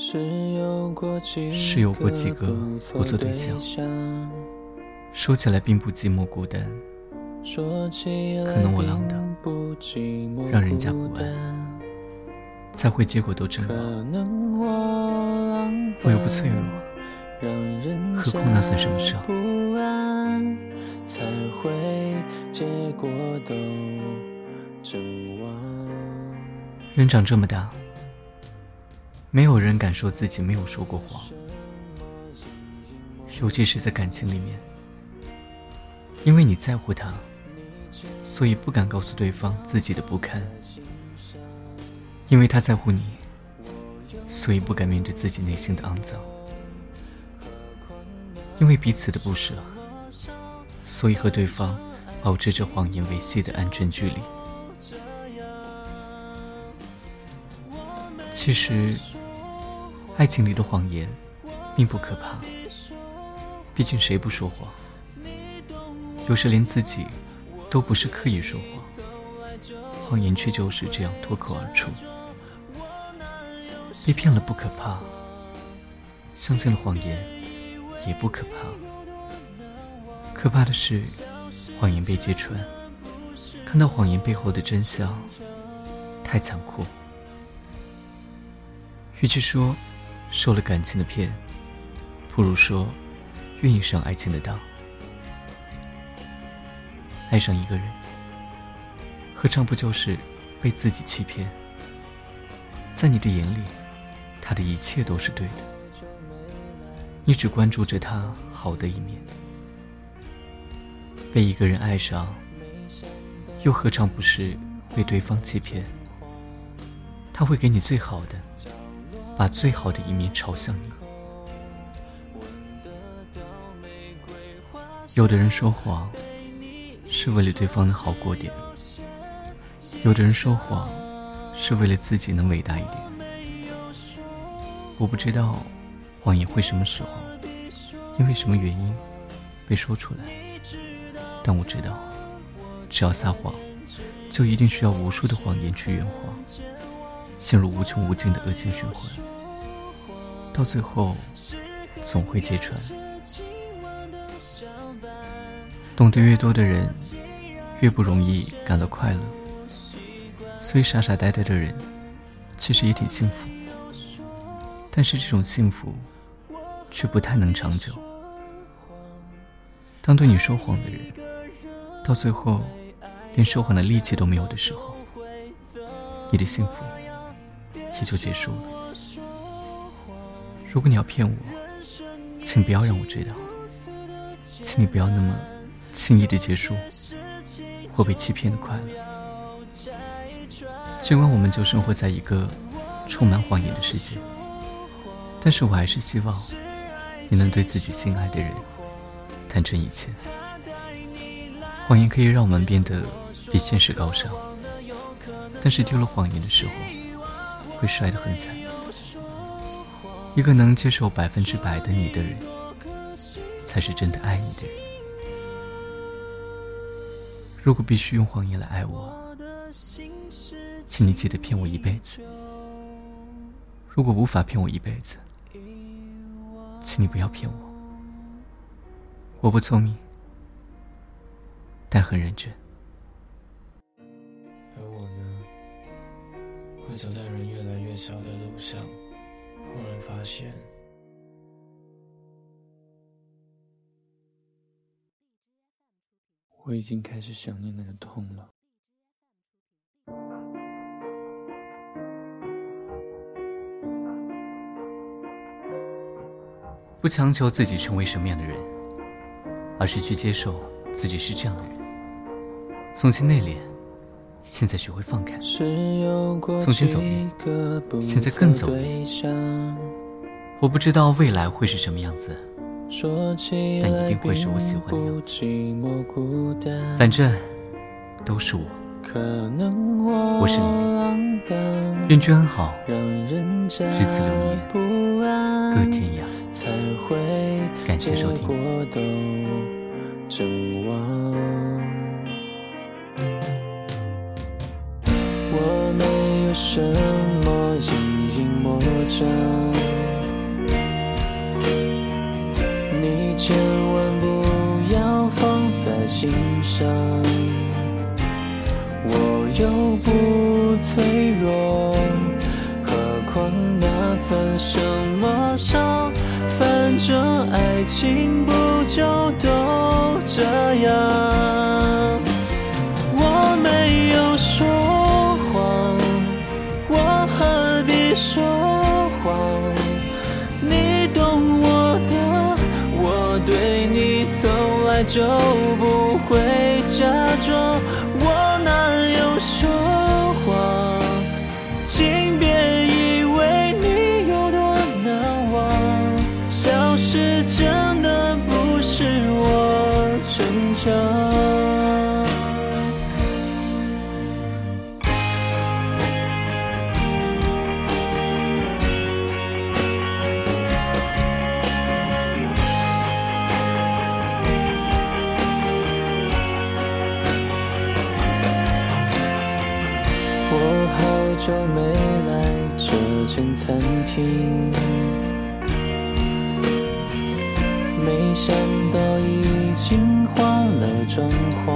是有过几个不错对象，说起来并不寂寞孤单，可能我浪荡，让人家不安，才会结果都阵亡。我又不脆弱，何况那算什么伤？人长这么大。没有人敢说自己没有说过谎，尤其是在感情里面。因为你在乎他，所以不敢告诉对方自己的不堪；因为他在乎你，所以不敢面对自己内心的肮脏；因为彼此的不舍，所以和对方保持着谎言维系的安全距离。其实。爱情里的谎言，并不可怕。毕竟谁不说谎？有时连自己，都不是刻意说谎，谎言却就是这样脱口而出。被骗了不可怕，相信了谎言，也不可怕。可怕的是，谎言被揭穿，看到谎言背后的真相，太残酷。与其说，受了感情的骗，不如说愿意上爱情的当。爱上一个人，何尝不就是被自己欺骗？在你的眼里，他的一切都是对的，你只关注着他好的一面。被一个人爱上，又何尝不是被对方欺骗？他会给你最好的。把最好的一面朝向你。有的人说谎，是为了对方能好过点；有的人说谎，是为了自己能伟大一点。我不知道谎言会什么时候，因为什么原因被说出来，但我知道，只要撒谎，就一定需要无数的谎言去圆谎，陷入无穷无尽的恶性循环。到最后，总会揭穿。懂得越多的人，越不容易感到快乐。所以傻傻呆呆的人，其实也挺幸福。但是这种幸福，却不太能长久。当对你说谎的人，到最后连说谎的力气都没有的时候，你的幸福也就结束了。如果你要骗我，请不要让我知道，请你不要那么轻易的结束或被欺骗的快乐。尽管我们就生活在一个充满谎言的世界，但是我还是希望你能对自己心爱的人坦诚一切。谎言可以让我们变得比现实高尚，但是丢了谎言的时候，会摔得很惨。一个能接受百分之百的你的人，才是真的爱你的人。如果必须用谎言来爱我，请你记得骗我一辈子。如果无法骗我一辈子，请你不要骗我。我不聪明，但很认真。呢，会走在人越来越少的路上。忽然发现，我已经开始想念那个痛了。不强求自己成为什么样的人，而是去接受自己是这样的人。从前内敛。现在学会放开，从前走远，现在更走远。我不知道未来会是什么样子，但一定会是我喜欢的样子。反正都是我，我是你，愿君安好，日子流年，各天涯。感谢收听。什么隐隐魔障？你千万不要放在心上。我又不脆弱，何况那算什么伤？反正爱情不就都这样？来就不会假装，我哪有说谎？请别以为你有多难忘，消失真的不是我逞强。间餐厅，没想到已经换了装潢。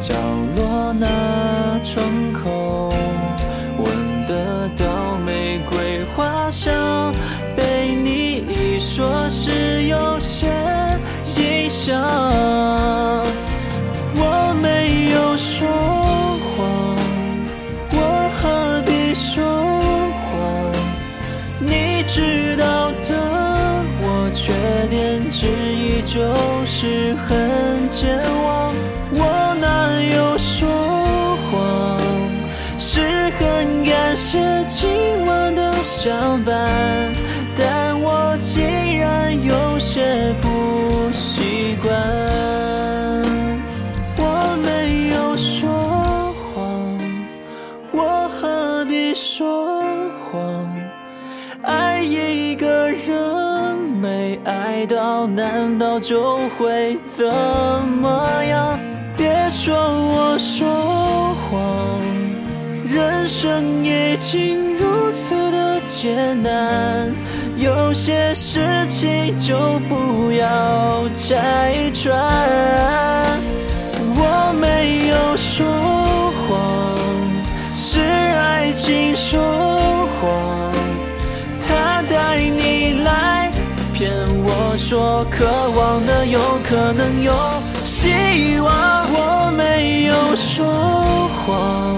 角落那窗口，闻得到玫瑰花香，被你一说是有些影响。就是很健忘。我哪有说谎？是很感谢今晚的相伴，但我竟然有些不习惯。我没有说谎，我何必说谎？爱一个到，难道就会怎么样？别说我说谎，人生已经如此的艰难，有些事情就不要拆穿。我没有说谎，是爱情说谎。说，渴望的有可能有希望。我没有说谎，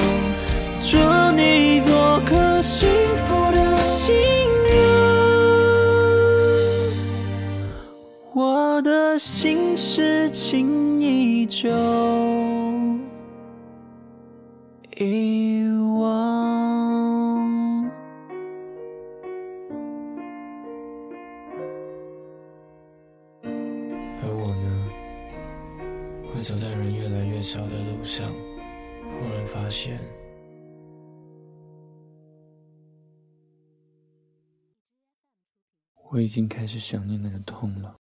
祝你做个幸福的新娘。我的心事情依旧会走在人越来越少的路上，忽然发现，我已经开始想念那个痛了。